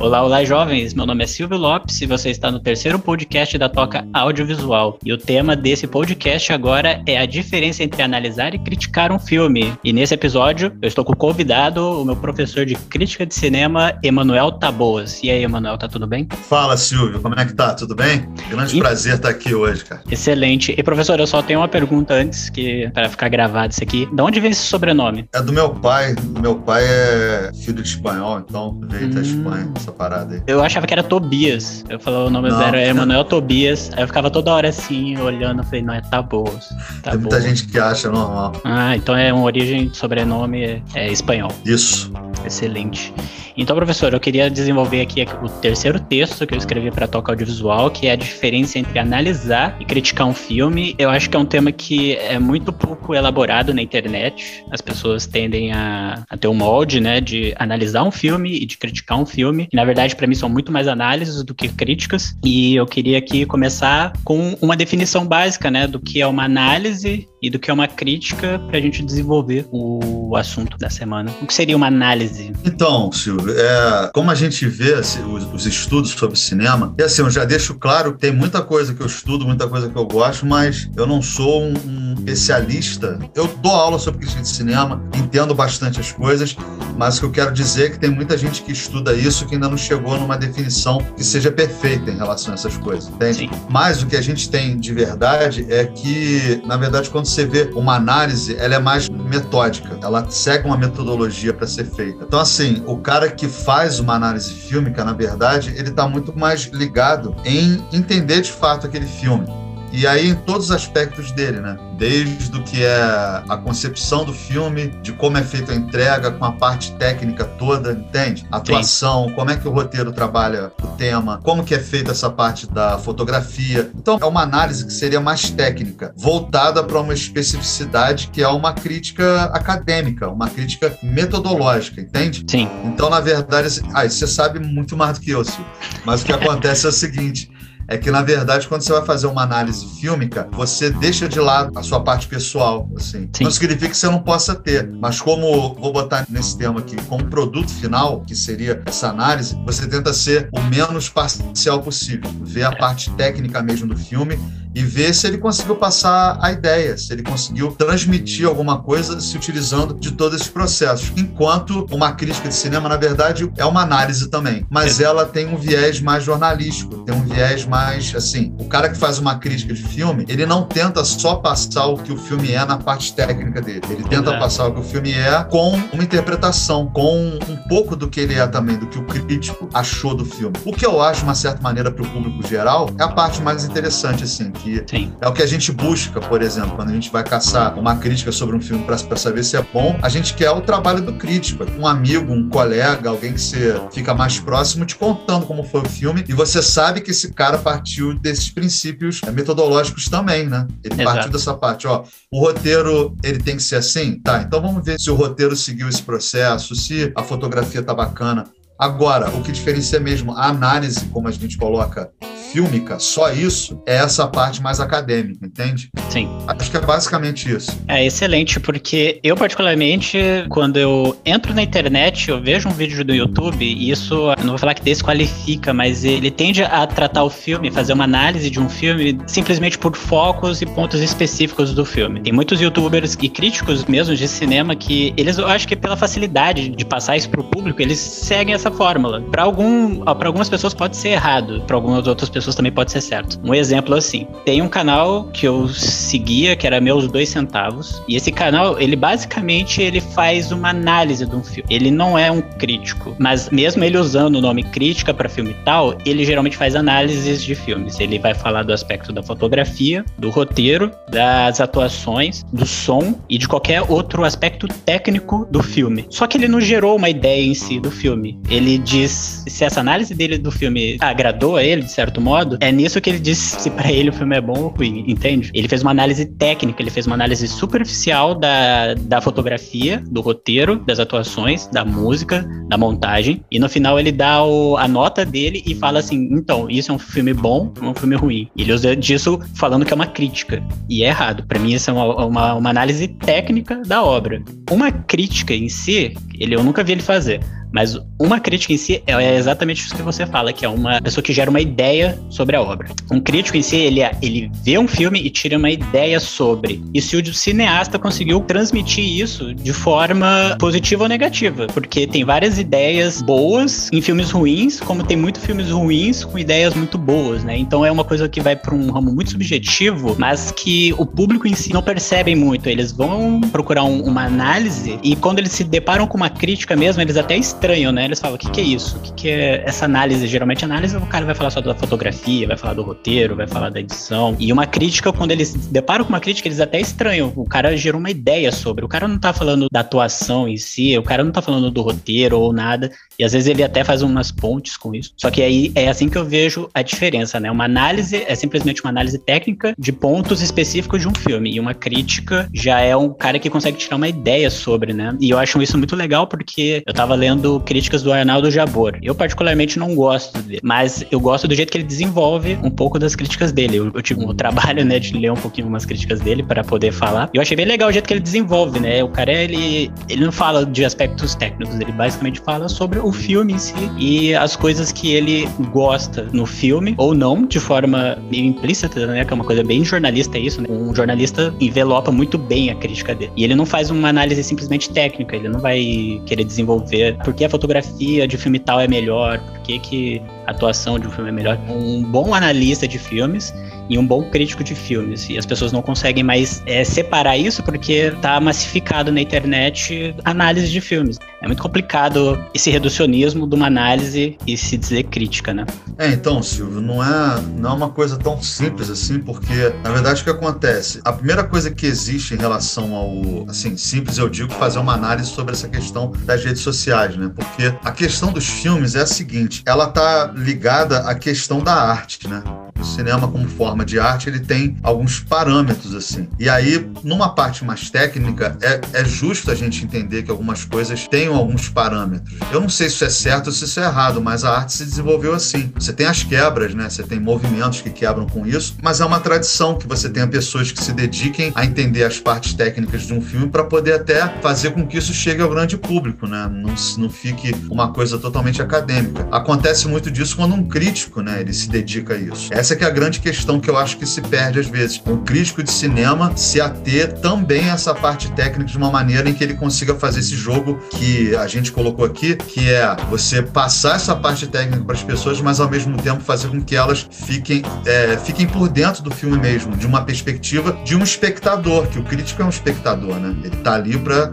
Olá, olá, jovens. Meu nome é Silvio Lopes e você está no terceiro podcast da Toca Audiovisual. E o tema desse podcast agora é a diferença entre analisar e criticar um filme. E nesse episódio, eu estou com o convidado, o meu professor de crítica de cinema, Emanuel Taboas. E aí, Emanuel, tá tudo bem? Fala, Silvio. Como é que tá? Tudo bem? Grande e... prazer estar aqui hoje, cara. Excelente. E professor, eu só tenho uma pergunta antes, que para ficar gravado isso aqui. De onde vem esse sobrenome? É do meu pai. Meu pai é filho de espanhol, então veio hum... da Espanha essa parada aí. Eu achava que era Tobias. Eu falava o nome não, era Emanuel Tobias. Aí eu ficava toda hora assim, olhando, falei, não, é Taboas. Tá Tem muita gente que acha normal. Ah, então é uma origem, sobrenome é, é espanhol. Isso. Excelente. Então, professor, eu queria desenvolver aqui o terceiro texto que eu escrevi para Toca Audiovisual, que é a diferença entre analisar e criticar um filme. Eu acho que é um tema que é muito pouco elaborado na internet. As pessoas tendem a, a ter um molde, né, de analisar um filme e de criticar um filme. Na verdade, para mim são muito mais análises do que críticas. E eu queria aqui começar com uma definição básica, né, do que é uma análise e do que é uma crítica para a gente desenvolver o assunto da semana. O que seria uma análise? Então, Silvio, é, como a gente vê assim, os, os, estudos sobre cinema, e assim, eu já deixo claro que tem muita coisa que eu estudo, muita coisa que eu gosto, mas eu não sou um, um especialista. Eu dou aula sobre crítica de cinema, entendo bastante as coisas, mas o que eu quero dizer é que tem muita gente que estuda isso que ainda não chegou numa definição que seja perfeita em relação a essas coisas, entende? Sim. Mas o que a gente tem de verdade é que, na verdade, quando você vê uma análise, ela é mais metódica, ela segue uma metodologia para ser feita. Então, assim, o cara que faz uma análise fílmica, na verdade, ele está muito mais ligado em entender de fato aquele filme. E aí em todos os aspectos dele, né? Desde o que é a concepção do filme, de como é feita a entrega, com a parte técnica toda, entende? atuação, Sim. como é que o roteiro trabalha o tema, como que é feita essa parte da fotografia. Então é uma análise que seria mais técnica, voltada para uma especificidade que é uma crítica acadêmica, uma crítica metodológica, entende? Sim. Então, na verdade, ah, você sabe muito mais do que eu, Silvio. Mas o que acontece é o seguinte, é que, na verdade, quando você vai fazer uma análise fílmica, você deixa de lado a sua parte pessoal, assim. Sim. Não significa que você não possa ter, mas como, vou botar nesse tema aqui, como produto final, que seria essa análise, você tenta ser o menos parcial possível, ver a parte técnica mesmo do filme e ver se ele conseguiu passar a ideia, se ele conseguiu transmitir alguma coisa se utilizando de todos esses processos. Enquanto uma crítica de cinema, na verdade, é uma análise também, mas ela tem um viés mais jornalístico, tem um viés mais assim. O cara que faz uma crítica de filme, ele não tenta só passar o que o filme é na parte técnica dele, ele tenta é. passar o que o filme é com uma interpretação, com um pouco do que ele é também, do que o crítico achou do filme. O que eu acho, de uma certa maneira, para o público geral, é a parte mais interessante, assim, que Sim. é o que a gente busca, por exemplo, quando a gente vai caçar uma crítica sobre um filme para saber se é bom, a gente quer o trabalho do crítico, um amigo, um colega, alguém que você fica mais próximo te contando como foi o filme e você sabe que esse cara partiu desses princípios metodológicos também, né? Ele Exato. partiu dessa parte, ó, o roteiro ele tem que ser assim, tá? Então vamos ver se o roteiro seguiu esse processo, se a fotografia tá bacana. Agora, o que diferencia mesmo a análise, como a gente coloca fílmica, só isso, é essa parte mais acadêmica, entende? Sim. Acho que é basicamente isso. É excelente, porque eu, particularmente, quando eu entro na internet, eu vejo um vídeo do YouTube, e isso, não vou falar que desqualifica, mas ele tende a tratar o filme, fazer uma análise de um filme simplesmente por focos e pontos específicos do filme. Tem muitos youtubers e críticos mesmo de cinema que eles, eu acho que pela facilidade de passar isso pro público, eles seguem essa fórmula. Para algum, para algumas pessoas pode ser errado, para algumas outras pessoas pessoas também pode ser certo. Um exemplo assim, tem um canal que eu seguia que era meus dois centavos e esse canal ele basicamente ele faz uma análise de um filme. Ele não é um crítico, mas mesmo ele usando o nome crítica para filme tal, ele geralmente faz análises de filmes. Ele vai falar do aspecto da fotografia, do roteiro, das atuações, do som e de qualquer outro aspecto técnico do filme. Só que ele não gerou uma ideia em si do filme. Ele diz se essa análise dele do filme agradou a ele de certo modo modo, é nisso que ele diz se para ele o filme é bom ou ruim, entende? Ele fez uma análise técnica, ele fez uma análise superficial da, da fotografia, do roteiro, das atuações, da música, da montagem, e no final ele dá o, a nota dele e fala assim: então, isso é um filme bom ou um filme ruim? Ele usa disso falando que é uma crítica, e é errado. Para mim, isso é uma, uma, uma análise técnica da obra. Uma crítica em si, ele, eu nunca vi ele fazer, Mas uma crítica em si é exatamente isso que você fala, que é uma pessoa que gera uma ideia sobre a obra. Um crítico em si, ele, é, ele vê um filme e tira uma ideia sobre. E se o cineasta conseguiu transmitir isso de forma positiva ou negativa, porque tem várias ideias boas em filmes ruins, como tem muitos filmes ruins com ideias muito boas, né? Então é uma coisa que vai para um ramo muito subjetivo, mas que o público em si não percebe muito. Eles vão procurar um, uma análise e quando eles se deparam com uma crítica mesmo, eles até estranham, né? Eles falam: o que, que é isso? O que, que é essa análise? Geralmente, análise o cara vai falar só da fotografia, vai falar do roteiro, vai falar da edição. E uma crítica, quando eles deparam com uma crítica, eles até estranham. O cara gerou uma ideia sobre. O cara não tá falando da atuação em si, o cara não tá falando do roteiro ou nada. E às vezes ele até faz umas pontes com isso. Só que aí é assim que eu vejo a diferença, né? Uma análise é simplesmente uma análise técnica de pontos específicos de um filme. E uma crítica já é um cara que consegue tirar uma ideia sobre, né? E eu acho isso muito legal porque eu tava lendo críticas do Arnaldo Jabor. Eu, particularmente, não gosto dele, mas eu gosto do jeito que ele desenvolve um pouco das críticas dele. Eu, eu tive um trabalho, né, de ler um pouquinho umas críticas dele para poder falar. Eu achei bem legal o jeito que ele desenvolve, né? O cara, ele, ele não fala de aspectos técnicos, ele basicamente fala sobre o filme em si e as coisas que ele gosta no filme, ou não, de forma meio implícita, né? Que é uma coisa bem jornalista isso, né? Um jornalista envelopa muito bem a crítica dele. E ele não faz uma análise simplesmente técnica, ele não vai querer desenvolver porque a fotografia de filme tal é melhor, porque que a atuação de um filme é melhor. Um bom analista de filmes e um bom crítico de filmes. E as pessoas não conseguem mais é, separar isso porque tá massificado na internet análise de filmes. É muito complicado esse reducionismo de uma análise e se dizer crítica, né? É, então, Silvio, não é, não é uma coisa tão simples assim, porque na verdade o que acontece? A primeira coisa que existe em relação ao, assim, simples eu digo, fazer uma análise sobre essa questão das redes sociais, né? Porque a questão dos filmes é a seguinte, ela tá ligada à questão da arte, né? O cinema como forma de arte, ele tem alguns parâmetros assim. E aí, numa parte mais técnica, é, é justo a gente entender que algumas coisas tenham alguns parâmetros. Eu não sei se isso é certo ou se isso é errado, mas a arte se desenvolveu assim. Você tem as quebras, né? Você tem movimentos que quebram com isso, mas é uma tradição que você tenha pessoas que se dediquem a entender as partes técnicas de um filme para poder até fazer com que isso chegue ao grande público, né? Não, não fique uma coisa totalmente acadêmica. Acontece muito disso quando um crítico, né, ele se dedica a isso. Essa é, é a grande questão que eu acho que se perde às vezes. Um crítico de cinema se ater também a essa parte técnica de uma maneira em que ele consiga fazer esse jogo que a gente colocou aqui, que é você passar essa parte técnica para as pessoas, mas ao mesmo tempo fazer com que elas fiquem, é, fiquem por dentro do filme mesmo, de uma perspectiva de um espectador, que o crítico é um espectador, né? Ele está ali para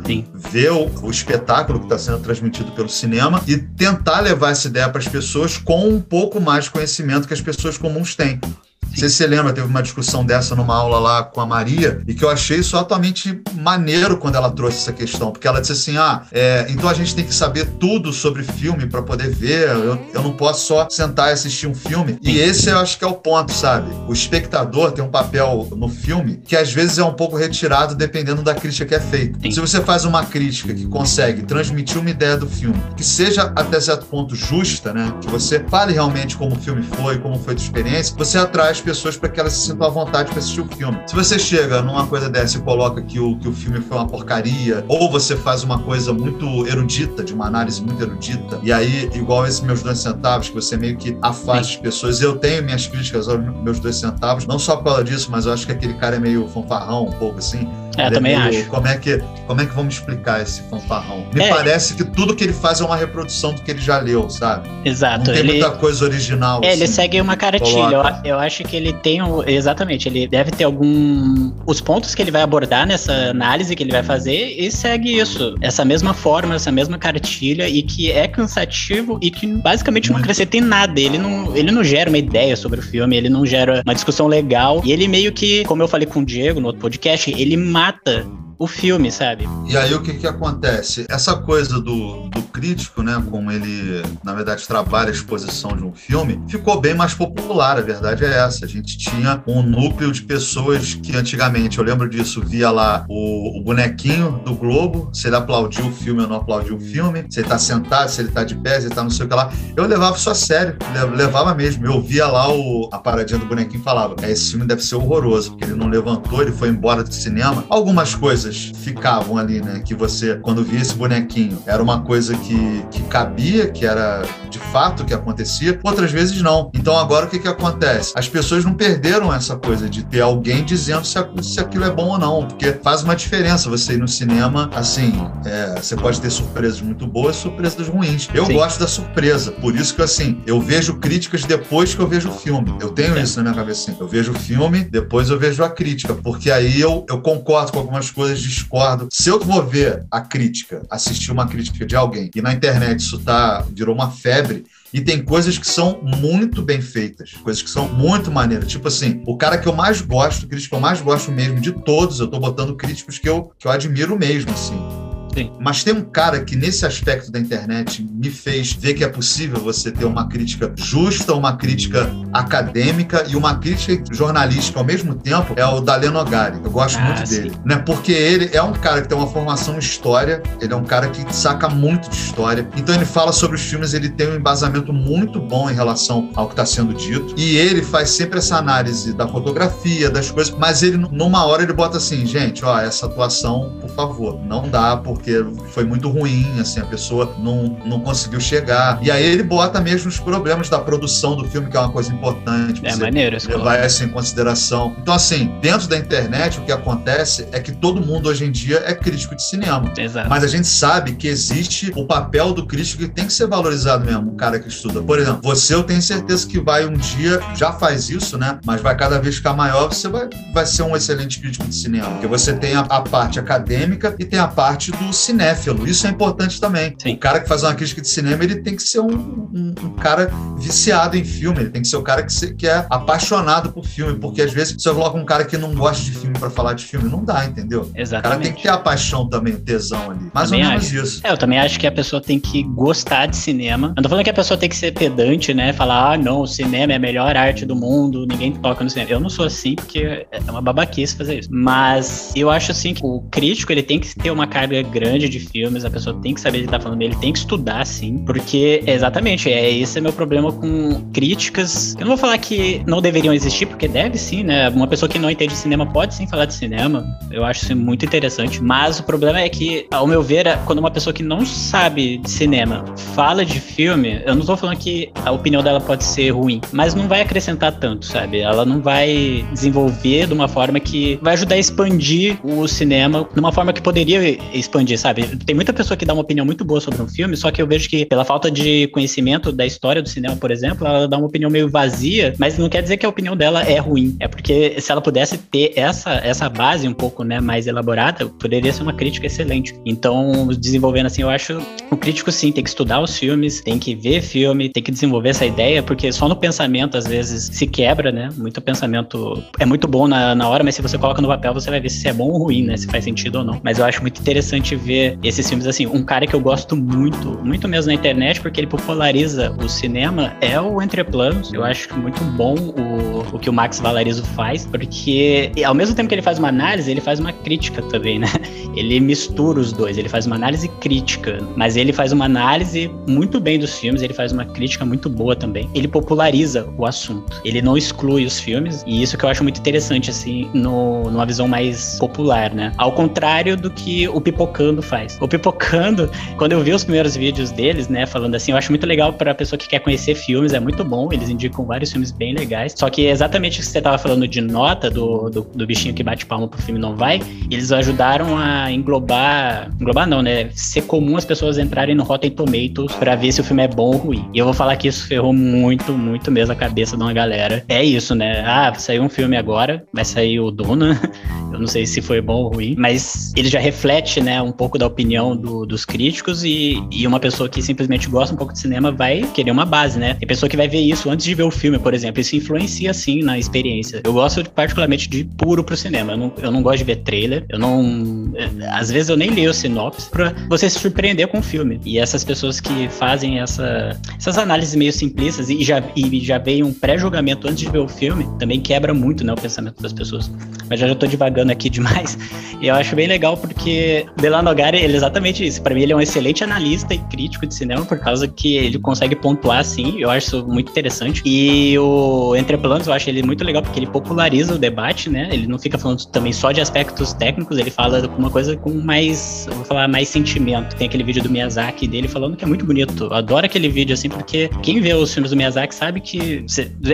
ver o, o espetáculo que está sendo transmitido pelo cinema e tentar levar essa ideia para as pessoas com um pouco mais de conhecimento que as pessoas comuns têm. tem. Não sei se você lembra, teve uma discussão dessa numa aula lá com a Maria, e que eu achei isso totalmente maneiro quando ela trouxe essa questão, porque ela disse assim: ah, é, então a gente tem que saber tudo sobre filme para poder ver, eu, eu não posso só sentar e assistir um filme. E esse eu acho que é o ponto, sabe? O espectador tem um papel no filme que às vezes é um pouco retirado dependendo da crítica que é feita. Sim. Se você faz uma crítica que consegue transmitir uma ideia do filme, que seja até certo ponto justa, né? Que você fale realmente como o filme foi, como foi a sua experiência, você atrai as pessoas para que elas se sintam à vontade para assistir o filme. Se você chega numa coisa dessa e coloca que o, que o filme foi uma porcaria, ou você faz uma coisa muito erudita, de uma análise muito erudita, e aí, igual esses meus dois centavos, que você meio que afasta as pessoas. Eu tenho minhas críticas aos meus dois centavos, não só por causa disso, mas eu acho que aquele cara é meio fanfarrão, um pouco assim. É, também meio, acho. Como é, que, como é que vamos explicar esse fanfarrão? Me é. parece que tudo que ele faz é uma reprodução do que ele já leu, sabe? Exato. Não tem ele... muita coisa original. É, assim, ele segue uma cartilha. Eu, eu acho que ele tem o, exatamente, ele deve ter algum os pontos que ele vai abordar nessa análise que ele vai fazer e segue isso, essa mesma forma, essa mesma cartilha e que é cansativo e que basicamente Muito. não acrescenta em nada. Ele não, ele não gera uma ideia sobre o filme, ele não gera uma discussão legal e ele meio que, como eu falei com o Diego no outro podcast, ele mata At the. O filme, sabe? E aí o que que acontece? Essa coisa do, do crítico, né, como ele, na verdade, trabalha a exposição de um filme, ficou bem mais popular, a verdade é essa. A gente tinha um núcleo de pessoas que antigamente, eu lembro disso, via lá o, o bonequinho do Globo, se ele aplaudiu o filme ou não aplaudiu o filme, se ele tá sentado, se ele tá de pé, se ele tá não sei o que lá. Eu levava isso a sério, levava mesmo. Eu via lá o, a paradinha do bonequinho e falava, é, esse filme deve ser horroroso, porque ele não levantou, ele foi embora do cinema. Algumas coisas coisas ficavam ali, né? Que você, quando via esse bonequinho, era uma coisa que, que cabia, que era de fato o que acontecia, outras vezes não. Então agora o que, que acontece? As pessoas não perderam essa coisa de ter alguém dizendo se, se aquilo é bom ou não, porque faz uma diferença você ir no cinema, assim, é, você pode ter surpresas muito boas, surpresas ruins. Eu Sim. gosto da surpresa, por isso que assim, eu vejo críticas depois que eu vejo o filme. Eu tenho é. isso na minha cabeça. Assim. Eu vejo o filme, depois eu vejo a crítica, porque aí eu, eu concordo com algumas coisas, discordo. Se eu vou ver a crítica, assistir uma crítica de alguém, e na internet isso tá, virou uma febre, e tem coisas que são muito bem feitas, coisas que são muito maneiras. Tipo assim, o cara que eu mais gosto, o crítico que eu mais gosto mesmo de todos, eu tô botando críticos que eu, que eu admiro mesmo, assim. Sim. Mas tem um cara que, nesse aspecto da internet, me fez ver que é possível você ter uma crítica justa, uma crítica acadêmica e uma crítica jornalística ao mesmo tempo, é o Daleno Nogari. Eu gosto ah, muito sim. dele. Né? Porque ele é um cara que tem uma formação em história, ele é um cara que saca muito de história. Então ele fala sobre os filmes, ele tem um embasamento muito bom em relação ao que está sendo dito. E ele faz sempre essa análise da fotografia, das coisas, mas ele, numa hora, ele bota assim, gente, ó, essa atuação, por favor, não dá, porque porque foi muito ruim, assim, a pessoa não, não conseguiu chegar. E aí ele bota mesmo os problemas da produção do filme, que é uma coisa importante. É maneiro, levar essa em consideração. Então, assim, dentro da internet, o que acontece é que todo mundo hoje em dia é crítico de cinema. Exato. Mas a gente sabe que existe o papel do crítico que tem que ser valorizado mesmo, o cara que estuda. Por exemplo, você eu tenho certeza que vai um dia, já faz isso, né? Mas vai cada vez ficar maior, você vai, vai ser um excelente crítico de cinema. Porque você tem a, a parte acadêmica e tem a parte do cinéfilo. Isso é importante também. Sim. O cara que faz uma crítica de cinema, ele tem que ser um, um, um cara viciado em filme, ele tem que ser o cara que, se, que, é apaixonado por filme, porque às vezes você coloca um cara que não gosta de filme para falar de filme, não dá, entendeu? Exatamente. O cara tem que ter a paixão também, o tesão ali. Mais também ou menos acho. isso. É, eu também acho que a pessoa tem que gostar de cinema. Eu não tô falando que a pessoa tem que ser pedante, né? Falar, ah, não, o cinema é a melhor arte do mundo, ninguém toca no cinema. Eu não sou assim, porque é uma babaquice fazer isso. Mas eu acho assim que o crítico, ele tem que ter uma carga grande de filmes, a pessoa tem que saber o que tá falando, ele tem que estudar, sim, porque exatamente, é esse é meu problema com críticas. Eu não vou falar que não deveriam existir, porque deve sim, né? Uma pessoa que não entende cinema pode sim falar de cinema. Eu acho isso muito interessante. Mas o problema é que, ao meu ver, quando uma pessoa que não sabe de cinema fala de filme, eu não tô falando que a opinião dela pode ser ruim, mas não vai acrescentar tanto, sabe? Ela não vai desenvolver de uma forma que vai ajudar a expandir o cinema de uma forma que poderia expandir, sabe? Tem muita pessoa que dá uma opinião muito boa sobre um filme, só que eu vejo que, pela falta de conhecimento da história do cinema, por exemplo, ela dá uma opinião meio vazia, mas não quer dizer que a opinião dela é ruim. É porque se ela pudesse ter essa, essa base um pouco né, mais elaborada, poderia ser uma crítica excelente. Então, desenvolvendo assim, eu acho o crítico sim tem que estudar os filmes, tem que ver filme, tem que desenvolver essa ideia, porque só no pensamento às vezes se quebra, né? Muito pensamento é muito bom na, na hora, mas se você coloca no papel, você vai ver se é bom ou ruim, né? Se faz sentido ou não. Mas eu acho muito interessante ver esses filmes assim. Um cara que eu gosto muito, muito mesmo na internet, porque ele populariza o cinema, é o Entreplanos. Eu acho muito bom o, o que o Max Valarizo faz, porque ao mesmo tempo que ele faz uma análise, ele faz uma crítica também, né? Ele mistura os dois, ele faz uma análise crítica, mas ele faz uma análise muito bem dos filmes, ele faz uma crítica muito boa também. Ele populariza o assunto, ele não exclui os filmes, e isso que eu acho muito interessante, assim, no, numa visão mais popular, né? Ao contrário do que o Pipocando faz. O Pipocando, quando eu vi os primeiros vídeos deles, né, falando assim, eu acho muito legal para pessoa que quer conhecer filmes, é muito bom, eles indicam vários filmes bem legais. Só que exatamente o que você tava falando de nota do, do, do bichinho que bate palma pro filme não vai, eles ajudaram a englobar, englobar não, né, ser comum as pessoas entrarem no Rotten Tomatoes para ver se o filme é bom ou ruim. E eu vou falar que isso ferrou muito, muito mesmo a cabeça de uma galera. É isso, né? Ah, saiu um filme agora, vai sair o Duna. Eu não sei se foi bom ou ruim, mas ele já reflete, né, um pouco da opinião do, dos críticos e, e uma pessoa que simplesmente gosta um pouco de cinema vai querer uma base, né? Tem pessoa que vai ver isso antes de ver o filme, por exemplo. Isso influencia, sim, na experiência. Eu gosto particularmente de puro pro cinema. Eu não, eu não gosto de ver trailer. Eu não. Às vezes eu nem leio sinopse pra você se surpreender com o filme. E essas pessoas que fazem essa, essas análises meio simplistas e já, e já veem um pré-julgamento antes de ver o filme também quebra muito, né, o pensamento das pessoas. Mas já, já tô divagando aqui demais. E eu acho bem legal porque Bela Nogari, ele é exatamente isso. Para mim, ele é um excelente analista e crítico de cinema, por causa que ele consegue pontuar assim. Eu acho isso muito interessante. E o Entre Planos, eu acho ele muito legal porque ele populariza o debate, né? Ele não fica falando também só de aspectos técnicos, ele fala uma coisa com mais, vou falar, mais sentimento. Tem aquele vídeo do Miyazaki dele falando que é muito bonito. Eu adoro aquele vídeo assim, porque quem vê os filmes do Miyazaki sabe que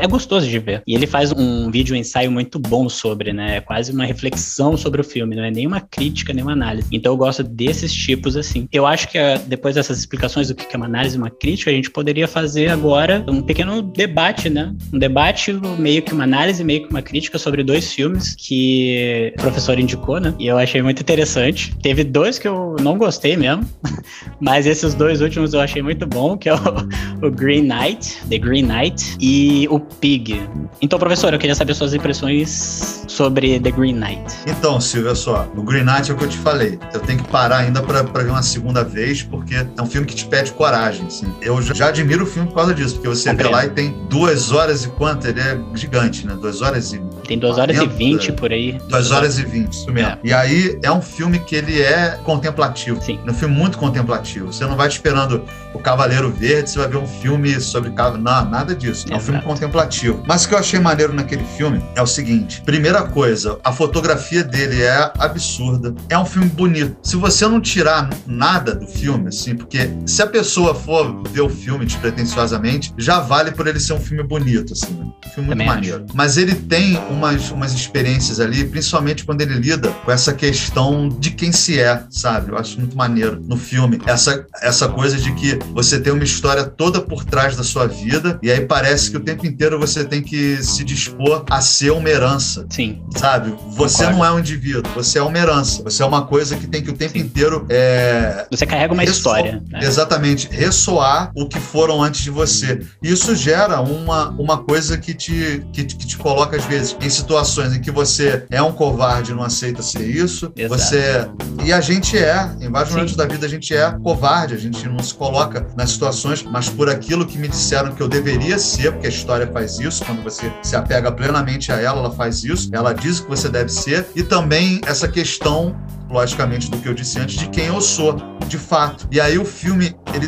é gostoso de ver. E ele faz um vídeo um ensaio muito bom sobre, né? É quase uma reflexão sobre o filme, não é nem uma crítica, nem uma análise. Então eu gosto desses tipos assim. Eu acho que ah, depois dessas explicações do que é uma análise uma crítica, a gente poderia fazer agora um pequeno debate, né? Um debate meio que uma análise, meio que uma crítica sobre dois filmes que o professor indicou, né? E eu achei muito interessante. Teve dois que eu não gostei mesmo, mas esses dois últimos eu achei muito bom, que é o, o Green Knight, The Green Knight, e o Pig. Então, professor, eu queria saber suas impressões sobre The Green Knight. Então, Silvia, só, o Green Knight é o que eu te falei. Eu tenho que parar ainda para ver uma segunda vez, porque é um filme que te pede coragem. Assim. Eu já admiro o filme por causa disso, porque você vê lá e tem duas horas e quanto? Ele é gigante, né? Duas horas e. Tem duas horas e vinte por aí. Duas horas e vinte, isso mesmo. É. E aí é um filme que ele é contemplativo. Sim. É um filme muito contemplativo. Você não vai esperando o Cavaleiro Verde, você vai ver um filme sobre. Não, nada disso. É um Exato. filme contemplativo. Mas o que eu achei maneiro naquele filme é o seguinte: primeira coisa, a fotografia dele é absurda. É um filme bonito. Se você não tirar nada do filme, assim, porque se a pessoa for ver o filme despretensiosamente, já vale por ele ser um filme bonito, assim. Né? Um filme muito maneiro. Mas ele tem umas, umas experiências ali, principalmente quando ele lida com essa questão de quem se é, sabe? Eu acho muito maneiro no filme. Essa, essa coisa de que você tem uma história toda por trás da sua vida, e aí parece que o tempo inteiro você tem que se dispor a ser uma herança. Sim. Sabe? Você. Não é um indivíduo, você é uma herança. Você é uma coisa que tem que o tempo Sim. inteiro. É, você carrega uma história. Né? Exatamente. Ressoar o que foram antes de você. Isso gera uma, uma coisa que te, que, que te coloca, às vezes, em situações em que você é um covarde e não aceita ser isso. Exato. Você. E a gente é, em vários Sim. momentos da vida, a gente é covarde, a gente não se coloca nas situações, mas por aquilo que me disseram que eu deveria ser, porque a história faz isso, quando você se apega plenamente a ela, ela faz isso, ela diz o que você deve ser, e também essa questão logicamente, do que eu disse antes, de quem eu sou, de fato. E aí o filme, ele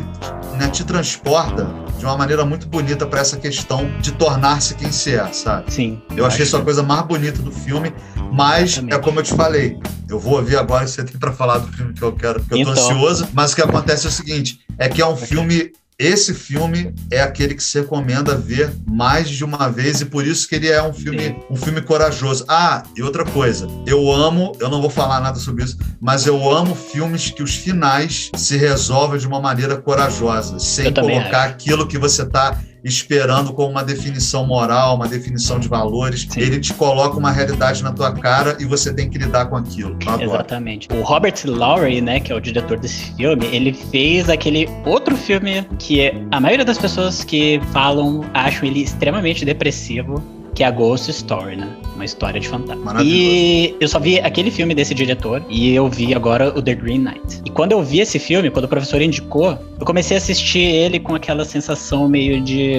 né, te transporta de uma maneira muito bonita para essa questão de tornar-se quem se é, sabe? Sim. Eu achei isso a coisa mais bonita do filme, mas Exatamente. é como eu te falei, eu vou ouvir agora você tem para falar do filme que eu quero, porque então. eu tô então. ansioso, mas o que acontece é o seguinte, é que é um filme esse filme é aquele que se recomenda ver mais de uma vez e por isso que ele é um filme, um filme corajoso. Ah, e outra coisa, eu amo, eu não vou falar nada sobre isso, mas eu amo filmes que os finais se resolvem de uma maneira corajosa, sem colocar aquilo que você está esperando com uma definição moral, uma definição de valores. Sim. Ele te coloca uma realidade na tua cara e você tem que lidar com aquilo. Exatamente. O Robert Lowry, né, que é o diretor desse filme, ele fez aquele outro filme que a maioria das pessoas que falam acham ele extremamente depressivo, que é a Ghost Story, né? Uma história de fantasma. E eu só vi aquele filme desse diretor e eu vi agora o The Green Knight. E quando eu vi esse filme, quando o professor indicou, eu comecei a assistir ele com aquela sensação meio de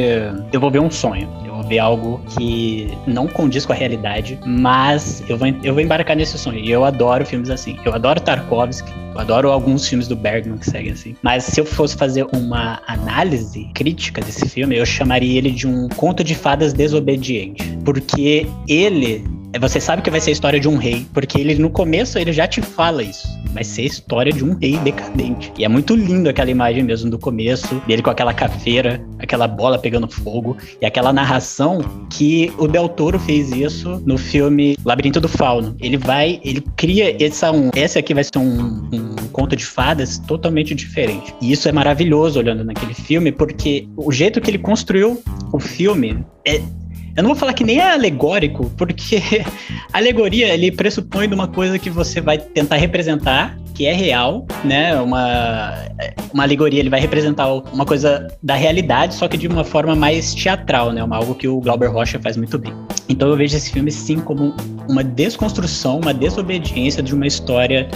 eu vou ver um sonho. Eu vou ver algo que não condiz com a realidade, mas eu vou, eu vou embarcar nesse sonho. E eu adoro filmes assim. Eu adoro Tarkovsky, eu adoro alguns filmes do Bergman que seguem assim. Mas se eu fosse fazer uma análise crítica desse filme, eu chamaria ele de um conto de fadas desobediente. Porque ele você sabe que vai ser a história de um rei, porque ele no começo ele já te fala isso. Vai ser a história de um rei decadente. E é muito lindo aquela imagem mesmo do começo, dele com aquela caveira, aquela bola pegando fogo, e aquela narração que o Del Toro fez isso no filme Labirinto do Fauno. Ele vai, ele cria essa um, esse aqui vai ser um, um conto de fadas totalmente diferente. E isso é maravilhoso olhando naquele filme, porque o jeito que ele construiu o filme é eu não vou falar que nem é alegórico, porque alegoria ele pressupõe de uma coisa que você vai tentar representar, que é real, né? Uma, uma alegoria ele vai representar uma coisa da realidade, só que de uma forma mais teatral, né? Uma, algo que o Glauber Rocha faz muito bem. Então eu vejo esse filme sim como uma desconstrução, uma desobediência de uma história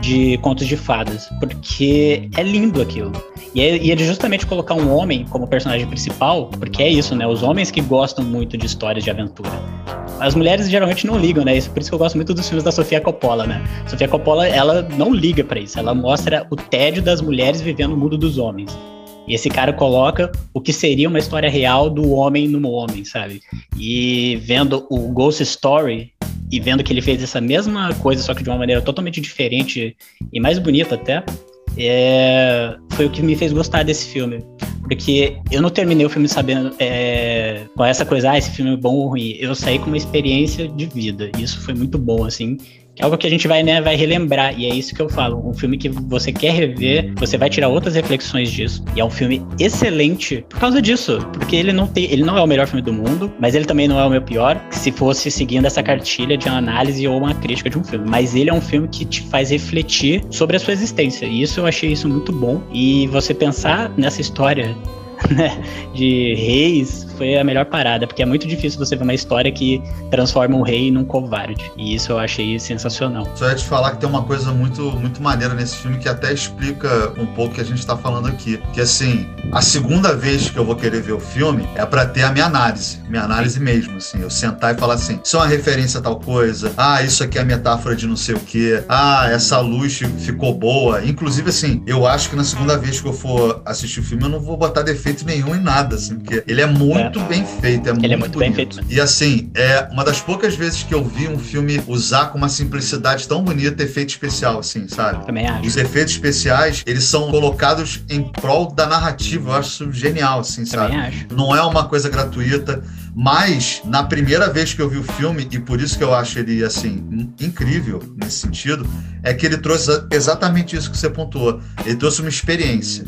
de contos de fadas, porque é lindo aquilo. E, é, e ele justamente colocar um homem como personagem principal, porque é isso, né? Os homens que gostam muito de histórias de aventura. as mulheres geralmente não ligam, né? Isso, por isso que eu gosto muito dos filmes da Sofia Coppola, né? Sofia Coppola, ela não liga para isso. Ela mostra o tédio das mulheres vivendo no mundo dos homens. E esse cara coloca o que seria uma história real do homem no homem, sabe? E vendo o Ghost Story e vendo que ele fez essa mesma coisa, só que de uma maneira totalmente diferente e mais bonita até, é, foi o que me fez gostar desse filme. Porque eu não terminei o filme sabendo é, com essa coisa, ah, esse filme é bom ou ruim. Eu saí com uma experiência de vida. E isso foi muito bom, assim é algo que a gente vai, né, vai relembrar. E é isso que eu falo. Um filme que você quer rever, você vai tirar outras reflexões disso. E é um filme excelente por causa disso. Porque ele não tem. Ele não é o melhor filme do mundo, mas ele também não é o meu pior. Se fosse seguindo essa cartilha de uma análise ou uma crítica de um filme. Mas ele é um filme que te faz refletir sobre a sua existência. E isso eu achei isso muito bom. E você pensar nessa história né, de reis foi a melhor parada, porque é muito difícil você ver uma história que transforma um rei num covarde. E isso eu achei sensacional. Só ia te falar que tem uma coisa muito, muito maneira nesse filme que até explica um pouco o que a gente está falando aqui. Que assim, a segunda vez que eu vou querer ver o filme é para ter a minha análise, minha análise mesmo, assim, eu sentar e falar assim, isso é uma referência a tal coisa, ah, isso aqui é metáfora de não sei o quê, ah, essa luz ficou boa. Inclusive, assim, eu acho que na segunda vez que eu for assistir o filme, eu não vou botar defeito nenhum em nada, assim, porque ele é muito muito bem feito, é Ele muito é muito bonito. bem feito. E assim, é uma das poucas vezes que eu vi um filme usar com uma simplicidade tão bonita efeito especial, assim, sabe? Também acho. Os efeitos especiais, eles são colocados em prol da narrativa, eu acho genial, assim, sabe? Também acho. Não é uma coisa gratuita, mas na primeira vez que eu vi o filme, e por isso que eu acho ele, assim, incrível nesse sentido, é que ele trouxe exatamente isso que você pontuou. Ele trouxe uma experiência.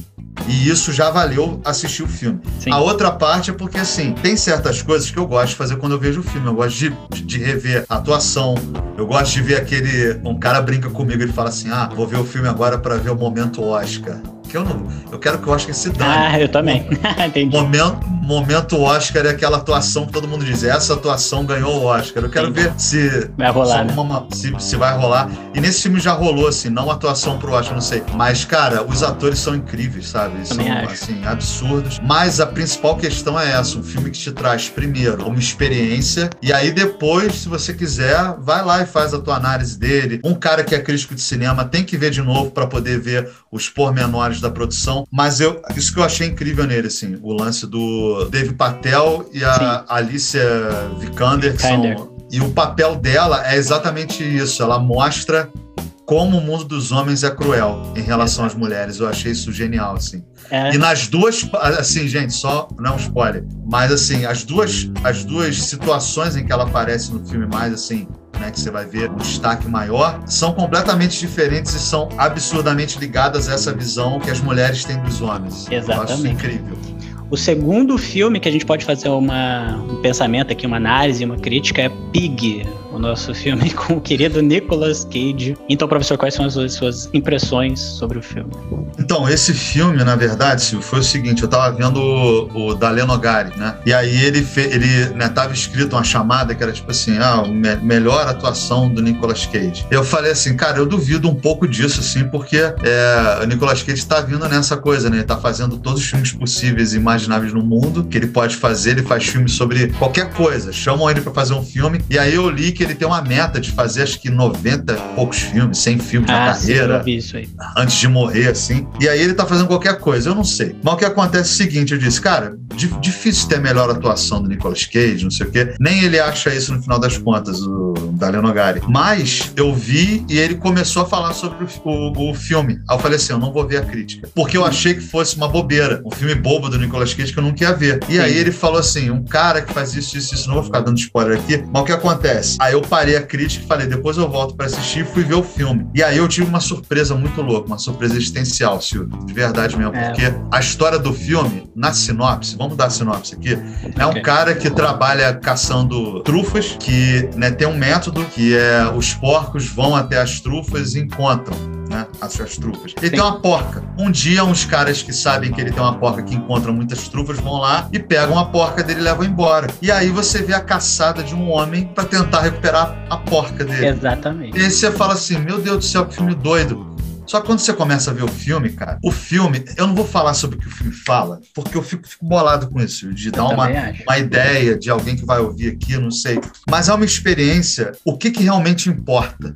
E isso já valeu assistir o filme. Sim. A outra parte é porque, assim, tem certas coisas que eu gosto de fazer quando eu vejo o filme. Eu gosto de, de rever a atuação. Eu gosto de ver aquele. Um cara brinca comigo, ele fala assim: ah, vou ver o filme agora para ver o momento Oscar que eu não. Eu quero que o Oscar se dane. Ah, eu também. Entendi. Momento, momento Oscar é aquela atuação que todo mundo diz. Essa atuação ganhou o Oscar. Eu quero Entendi. ver se. Vai rolar. Né? Uma, se, se vai rolar. E nesse filme já rolou, assim, não atuação pro Oscar, não sei. Mas, cara, os atores são incríveis, sabe? Também são, acho. assim, absurdos. Mas a principal questão é essa: um filme que te traz, primeiro, uma experiência. E aí depois, se você quiser, vai lá e faz a tua análise dele. Um cara que é crítico de cinema tem que ver de novo para poder ver os pormenores da produção, mas eu, isso que eu achei incrível nele, assim, o lance do Dave Patel e a Sim. Alicia Vikander, são, e o papel dela é exatamente isso, ela mostra como o mundo dos homens é cruel em relação às mulheres. Eu achei isso genial, assim. É. E nas duas, assim, gente, só não é um spoiler, mas assim, as duas, as duas situações em que ela aparece no filme mais assim, né, que você vai ver um destaque maior, são completamente diferentes e são absurdamente ligadas a essa visão que as mulheres têm dos homens. Exatamente. Eu acho isso incrível. O segundo filme que a gente pode fazer uma, um pensamento aqui, uma análise, uma crítica é Pig, o nosso filme com o querido Nicolas Cage. Então, professor, quais são as suas impressões sobre o filme? Então, esse filme, na verdade, Silvio, foi o seguinte: eu tava vendo o, o Dalenogari, né? E aí ele, fe, ele né, tava escrito uma chamada que era tipo assim: ah, me, melhor atuação do Nicolas Cage. Eu falei assim, cara, eu duvido um pouco disso, assim, porque é, o Nicolas Cage tá vindo nessa coisa, né? Ele tá fazendo todos os filmes possíveis e imagináveis no mundo que ele pode fazer, ele faz filmes sobre qualquer coisa. Chamam ele para fazer um filme, e aí eu li que que ele tem uma meta de fazer acho que 90 e poucos filmes, 100 filmes ah, na carreira. Sim, antes de morrer, assim. E aí ele tá fazendo qualquer coisa, eu não sei. Mas o que acontece é o seguinte: eu disse, cara, difícil ter a melhor atuação do Nicolas Cage, não sei o quê. Nem ele acha isso no final das contas, o Dario Nogari. Mas eu vi e ele começou a falar sobre o, o, filme. Aí eu falei assim: eu não vou ver a crítica. Porque eu achei que fosse uma bobeira, um filme bobo do Nicolas Cage que eu não queria ver. E aí ele falou assim: um cara que faz isso, isso, isso, não vou ficar dando spoiler aqui, mas o que acontece? Aí eu parei a crítica e falei, depois eu volto para assistir e fui ver o filme. E aí eu tive uma surpresa muito louca, uma surpresa existencial, Silvio, de verdade mesmo, é. porque a história do filme, na sinopse, vamos dar a sinopse aqui, é um cara que trabalha caçando trufas, que né, tem um método que é os porcos vão até as trufas e encontram né? As suas trufas. Ele Sim. tem uma porca. Um dia, uns caras que sabem que ele tem uma porca que encontram muitas trufas vão lá e pegam a porca dele e levam embora. E aí você vê a caçada de um homem para tentar recuperar a porca dele. Exatamente. E aí você fala assim: meu Deus do céu, que filme doido. Só que quando você começa a ver o filme, cara, o filme, eu não vou falar sobre o que o filme fala, porque eu fico, fico bolado com isso, de eu dar uma, uma ideia de alguém que vai ouvir aqui, não sei. Mas é uma experiência, o que, que realmente importa?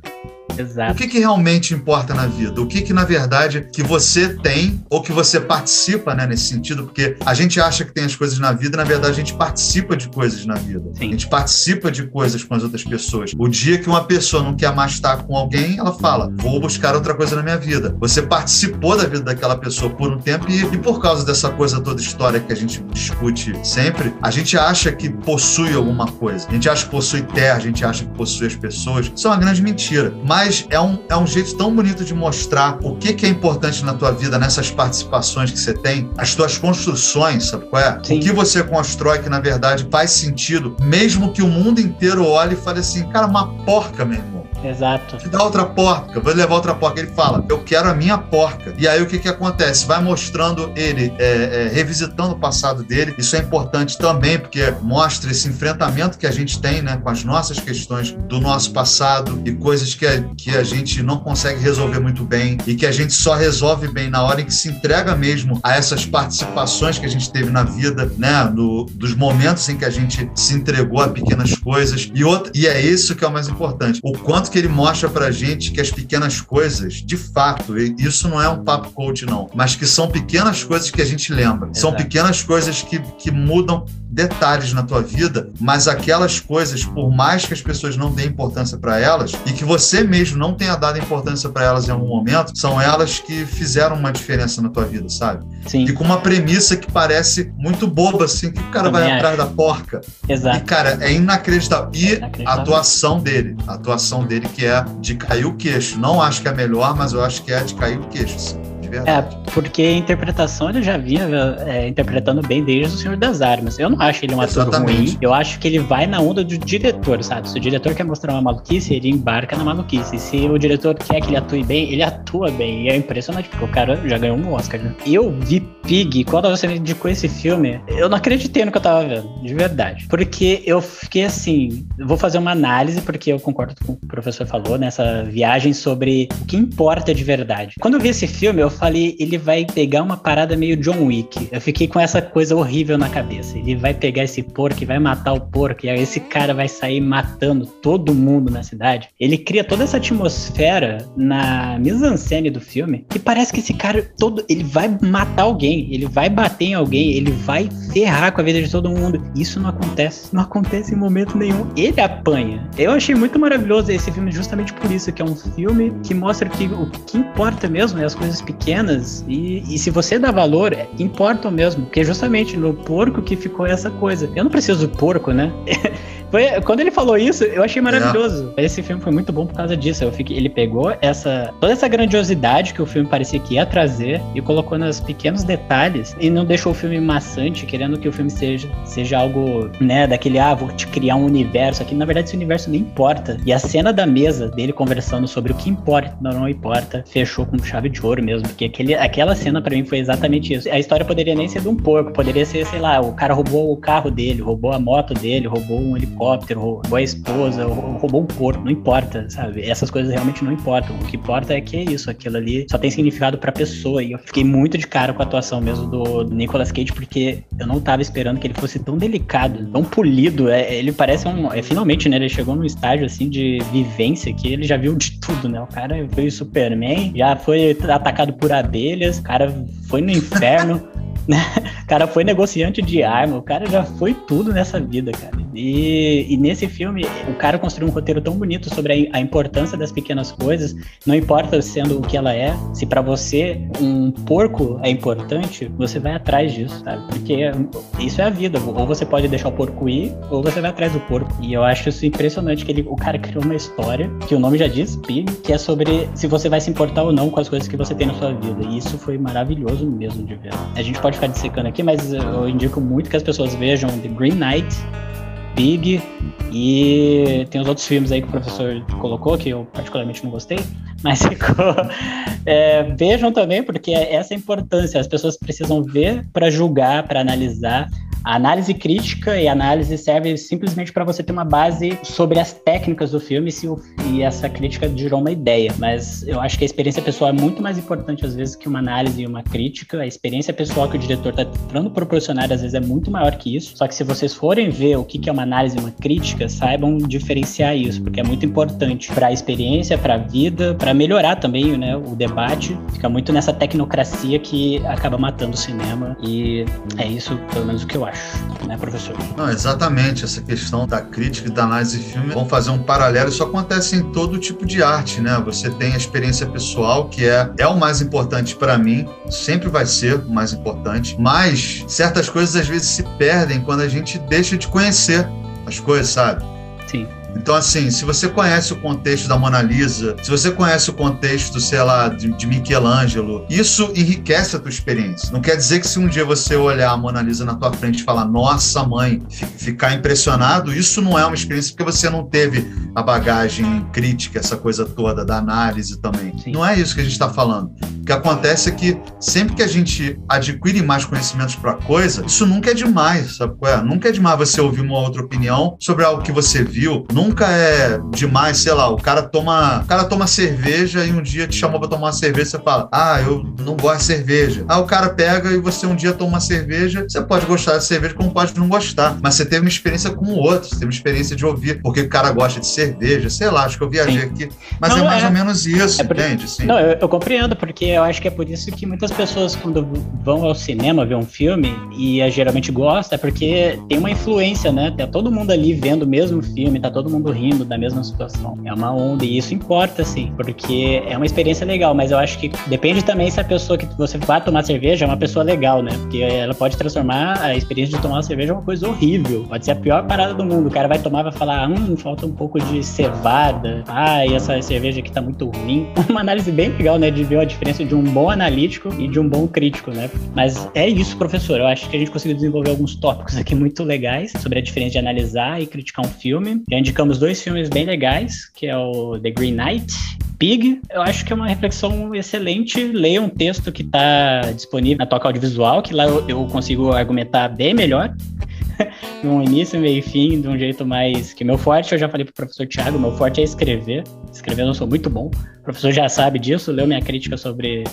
Exato. O que, que realmente importa na vida? O que, que, na verdade, que você tem ou que você participa, né, nesse sentido? Porque a gente acha que tem as coisas na vida, na verdade, a gente participa de coisas na vida. Sim. A gente participa de coisas com as outras pessoas. O dia que uma pessoa não quer mais estar com alguém, ela fala: vou buscar outra coisa na minha vida. Você participou da vida daquela pessoa por um tempo e, e por causa dessa coisa toda história que a gente discute sempre, a gente acha que possui alguma coisa. A gente acha que possui terra, a gente acha que possui as pessoas. Isso é uma grande mentira. Mas mas é um, é um jeito tão bonito de mostrar o que, que é importante na tua vida nessas participações que você tem, as tuas construções, sabe qual é? Sim. O que você constrói que, na verdade, faz sentido, mesmo que o mundo inteiro olhe e fale assim, cara, uma porca, meu irmão. Exato. Te dá outra porca, vou levar outra porca. Ele fala, eu quero a minha porca. E aí o que que acontece? Vai mostrando ele, é, é, revisitando o passado dele. Isso é importante também, porque mostra esse enfrentamento que a gente tem, né, com as nossas questões do nosso passado e coisas que a, que a gente não consegue resolver muito bem e que a gente só resolve bem na hora em que se entrega mesmo a essas participações que a gente teve na vida, né, no, dos momentos em que a gente se entregou a pequenas coisas. E, outra, e é isso que é o mais importante. O quanto que ele mostra pra gente que as pequenas coisas, de fato, isso não é um papo coach, não, mas que são pequenas coisas que a gente lembra. Exato. São pequenas coisas que, que mudam detalhes na tua vida, mas aquelas coisas, por mais que as pessoas não deem importância para elas e que você mesmo não tenha dado importância para elas em algum momento, são elas que fizeram uma diferença na tua vida, sabe? Sim. E com uma premissa que parece muito boba, assim, que o cara Também vai atrás da porca. Exato. E, cara, é inacreditável. E é inacreditável. a atuação dele, a atuação dele que é de cair o queixo. Não acho que é melhor, mas eu acho que é de cair o queixo, assim de verdade. É, porque a interpretação ele já vinha é, interpretando bem desde o Senhor das Armas. Eu não acho ele um ator ruim, eu acho que ele vai na onda do diretor, sabe? Se o diretor quer mostrar uma maluquice, ele embarca na maluquice. E se o diretor quer que ele atue bem, ele atua bem. E é impressionante, porque o cara já ganhou um Oscar. Né? Eu vi Pig, quando você me indicou esse filme, eu não acreditei no que eu tava vendo, de verdade. Porque eu fiquei assim, vou fazer uma análise, porque eu concordo com o que o professor falou, nessa viagem sobre o que importa de verdade. Quando eu vi esse filme, eu falei, ele vai pegar uma parada meio John Wick. Eu fiquei com essa coisa horrível na cabeça. Ele vai pegar esse porco e vai matar o porco, e aí esse cara vai sair matando todo mundo na cidade. Ele cria toda essa atmosfera na mise-en-scène do filme, que parece que esse cara todo, ele vai matar alguém, ele vai bater em alguém, ele vai ferrar com a vida de todo mundo. Isso não acontece, não acontece em momento nenhum. Ele apanha. Eu achei muito maravilhoso esse filme justamente por isso, que é um filme que mostra que o que importa mesmo é as coisas pequenas pequenas e, e se você dá valor, importam mesmo, porque é justamente no porco que ficou essa coisa. Eu não preciso do porco, né? Foi, quando ele falou isso, eu achei maravilhoso. É. Esse filme foi muito bom por causa disso. Eu fiquei, ele pegou essa toda essa grandiosidade que o filme parecia que ia trazer e colocou nos pequenos detalhes e não deixou o filme maçante, querendo que o filme seja, seja algo, né, daquele, ah, vou te criar um universo aqui. Na verdade, esse universo nem importa. E a cena da mesa dele conversando sobre o que importa não, não importa, fechou com chave de ouro mesmo. Porque aquele, aquela cena para mim foi exatamente isso. A história poderia nem ser de um porco, poderia ser, sei lá, o cara roubou o carro dele, roubou a moto dele, roubou um helicóptero helicóptero, roubou a esposa, roubou um porco, não importa, sabe? Essas coisas realmente não importam. O que importa é que é isso, aquilo ali só tem significado pra pessoa. E eu fiquei muito de cara com a atuação mesmo do, do Nicolas Cage, porque eu não tava esperando que ele fosse tão delicado, tão polido. É, ele parece um. É, finalmente, né? Ele chegou num estágio assim de vivência que ele já viu de tudo, né? O cara foi Superman, já foi atacado por abelhas, o cara foi no inferno. Né? O cara foi negociante de arma, o cara já foi tudo nessa vida, cara. E, e nesse filme, o cara construiu um roteiro tão bonito sobre a, a, importância das pequenas coisas, não importa sendo o que ela é, se para você um porco é importante, você vai atrás disso, sabe? Porque isso é a vida, ou você pode deixar o porco ir, ou você vai atrás do porco. E eu acho isso impressionante que ele, o cara criou uma história, que o nome já diz, Pig, que é sobre se você vai se importar ou não com as coisas que você tem na sua vida. E isso foi maravilhoso mesmo de ver. A gente pode ficar dissecando aqui, mas eu indico muito que as pessoas vejam The Green Knight, Big e tem os outros filmes aí que o professor colocou, que eu particularmente não gostei, mas ficou. É, vejam também, porque é essa importância. As pessoas precisam ver para julgar, para analisar A análise crítica e análise serve simplesmente para você ter uma base sobre as técnicas do filme se o, e essa crítica gerou uma ideia. Mas eu acho que a experiência pessoal é muito mais importante às vezes que uma análise e uma crítica. A experiência pessoal que o diretor está tentando proporcionar às vezes é muito maior que isso. Só que se vocês forem ver o que é uma análise e uma crítica, saibam diferenciar isso, porque é muito importante para a experiência, para a vida, para melhorar também né, o debate. Fica muito nessa tecnocracia que acaba matando o cinema e é isso, pelo menos, o que eu acho, né, professor? Não, exatamente. Essa questão da crítica e da análise de filme, vamos fazer um paralelo. Isso acontece em todo tipo de arte, né? Você tem a experiência pessoal, que é, é o mais importante para mim, sempre vai ser o mais importante, mas certas coisas às vezes se perdem quando a gente deixa de conhecer as coisas, sabe? Sim. Então, assim, se você conhece o contexto da Mona Lisa, se você conhece o contexto, sei lá, de, de Michelangelo, isso enriquece a tua experiência. Não quer dizer que se um dia você olhar a Mona Lisa na tua frente e falar, nossa mãe, ficar impressionado, isso não é uma experiência porque você não teve a bagagem crítica, essa coisa toda da análise também. Sim. Não é isso que a gente está falando. O que acontece é que sempre que a gente adquire mais conhecimentos para coisa, isso nunca é demais, sabe? É? Nunca é demais você ouvir uma outra opinião sobre algo que você viu. Nunca é demais, sei lá, o cara toma, o cara toma cerveja e um dia te chamou para tomar uma cerveja, você fala: "Ah, eu não gosto de cerveja". Ah, o cara pega e você um dia toma uma cerveja, você pode gostar de cerveja como pode não gostar, mas você teve uma experiência com o outro, você teve uma experiência de ouvir porque o cara gosta de cerveja, sei lá, acho que eu viajei Sim. aqui, mas não, é mais é... ou menos isso, é por... entende? Sim. Não, eu, eu compreendo porque eu acho que é por isso que muitas pessoas quando vão ao cinema ver um filme e é, geralmente gosta, é porque tem uma influência, né? Tá todo mundo ali vendo o mesmo filme, tá todo mundo rindo da mesma situação. É uma onda e isso importa, sim, porque é uma experiência legal, mas eu acho que depende também se a pessoa que você vai tomar cerveja é uma pessoa legal, né? Porque ela pode transformar a experiência de tomar uma cerveja em uma coisa horrível. Pode ser a pior parada do mundo. O cara vai tomar vai falar, hum, falta um pouco de cevada. Ah, e essa cerveja aqui tá muito ruim. Uma análise bem legal, né? De ver a diferença de um bom analítico e de um bom crítico, né? Mas é isso, professor. Eu acho que a gente conseguiu desenvolver alguns tópicos aqui muito legais sobre a diferença de analisar e criticar um filme. Já indicamos dois filmes bem legais, que é o The Green Knight Pig, eu acho que é uma reflexão excelente. Leia um texto que está disponível na Toca Audiovisual, que lá eu, consigo argumentar bem melhor. no início, meio e fim, de um jeito mais. Que meu forte, eu já falei pro professor Thiago, meu forte é escrever. Escrever eu não sou muito bom. O professor já sabe disso, leu minha crítica sobre.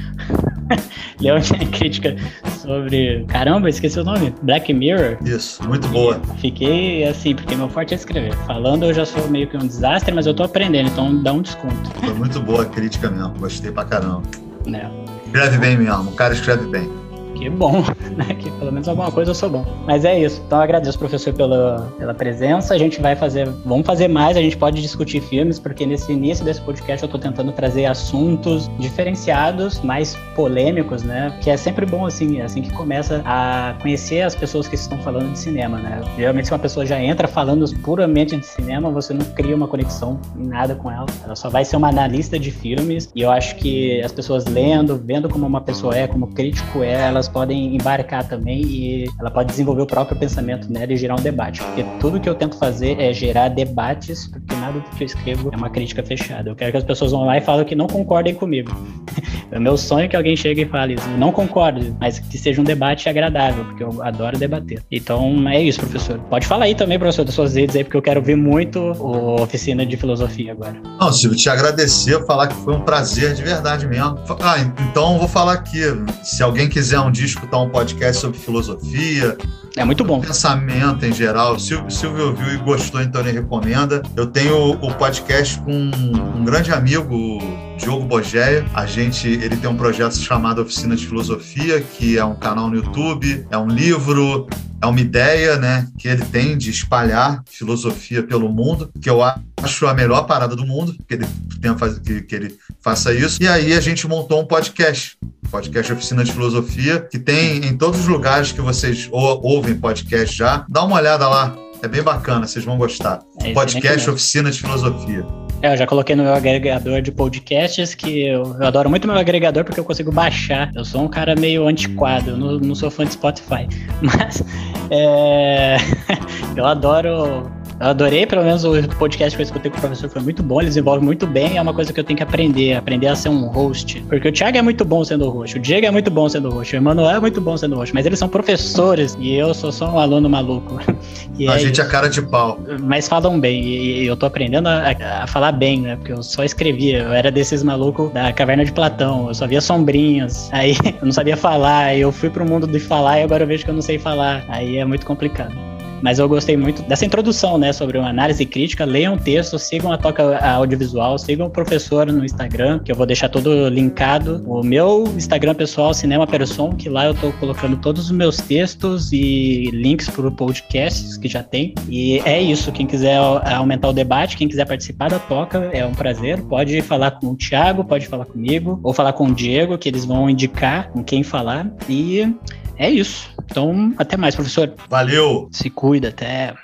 leu minha crítica sobre. Caramba, esqueci o nome. Black Mirror. Isso, muito boa. E fiquei assim, porque meu forte é escrever. Falando, eu já sou meio que um desastre, mas eu tô aprendendo, então dá um desconto. Foi muito boa a crítica mesmo, gostei pra caramba. É. Escreve bem mesmo, o cara escreve bem que bom, né? Que pelo menos alguma coisa eu sou bom. Mas é isso. Então agradeço, professor, pela, pela presença. A gente vai fazer, vamos fazer mais, a gente pode discutir filmes, porque nesse início desse podcast eu tô tentando trazer assuntos diferenciados, mais polêmicos, né? Que é sempre bom, assim, é assim que começa a conhecer as pessoas que estão falando de cinema, né? Geralmente, se uma pessoa já entra falando puramente de cinema, você não cria uma conexão em nada com ela. Ela só vai ser uma analista de filmes. E eu acho que as pessoas lendo, vendo como uma pessoa é, como crítico é, elas podem embarcar também e ela pode desenvolver o próprio pensamento nela e gerar um debate. Porque tudo que eu tento fazer é gerar debates, porque nada do que eu escrevo é uma crítica fechada. Eu quero que as pessoas vão lá e falem que não concordem comigo. É meu sonho que alguém chegue e fale isso. Não concordo, mas que seja um debate agradável, porque eu adoro debater. Então é isso, professor. Pode falar aí também, professor, das suas redes aí, porque eu quero ver muito a oficina de filosofia agora. Não, Silvio, te agradecer, falar que foi um prazer de verdade mesmo. Ah, então vou falar aqui. Se alguém quiser um dia escutar um podcast sobre filosofia, é muito bom. Pensamento em geral. Silvio, Silvio ouviu e gostou, então ele recomenda. Eu tenho o podcast com um grande amigo, Diogo Bogeia. A gente, ele tem um projeto chamado Oficina de Filosofia, que é um canal no YouTube, é um livro, é uma ideia, né, que ele tem de espalhar filosofia pelo mundo, que eu acho a melhor parada do mundo, que ele tenha que, que ele faça isso. E aí a gente montou um podcast, podcast Oficina de Filosofia, que tem em todos os lugares que vocês ou, ouvem podcast já. Dá uma olhada lá, é bem bacana, vocês vão gostar. É podcast Oficina de Filosofia. É, eu já coloquei no meu agregador de podcasts que eu, eu, adoro muito meu agregador porque eu consigo baixar. Eu sou um cara meio antiquado, eu não, não sou fã de Spotify. Mas é, eu adoro Eu adorei, pelo menos o podcast que eu escutei com o professor foi muito bom, ele desenvolve muito bem, é uma coisa que eu tenho que aprender, aprender a ser um host. Porque o Thiago é muito bom sendo host, o Diego é muito bom sendo host, o Emanuel é muito bom sendo host, mas eles são professores e eu sou só um aluno maluco. E a é gente é cara de pau. Mas falam bem, e eu tô aprendendo a, a, falar bem, né? Porque eu só escrevia, eu era desses malucos da caverna de Platão, eu só via sombrinhas, aí eu não sabia falar, aí eu fui pro mundo de falar e agora eu vejo que eu não sei falar, aí é muito complicado. Mas eu gostei muito dessa introdução, né, sobre uma análise crítica. Leiam o texto, sigam a Toca Audiovisual, sigam o professor no Instagram, que eu vou deixar todo linkado. O meu Instagram pessoal, Cinema Person, que lá eu tô colocando todos os meus textos e links para podcasts que já tem. E é isso. Quem quiser aumentar o debate, quem quiser participar da Toca, é um prazer. Pode falar com o Thiago, pode falar comigo, ou falar com o Diego, que eles vão indicar com quem falar. E é isso. Então, até mais, professor. Valeu. Se cuida, até.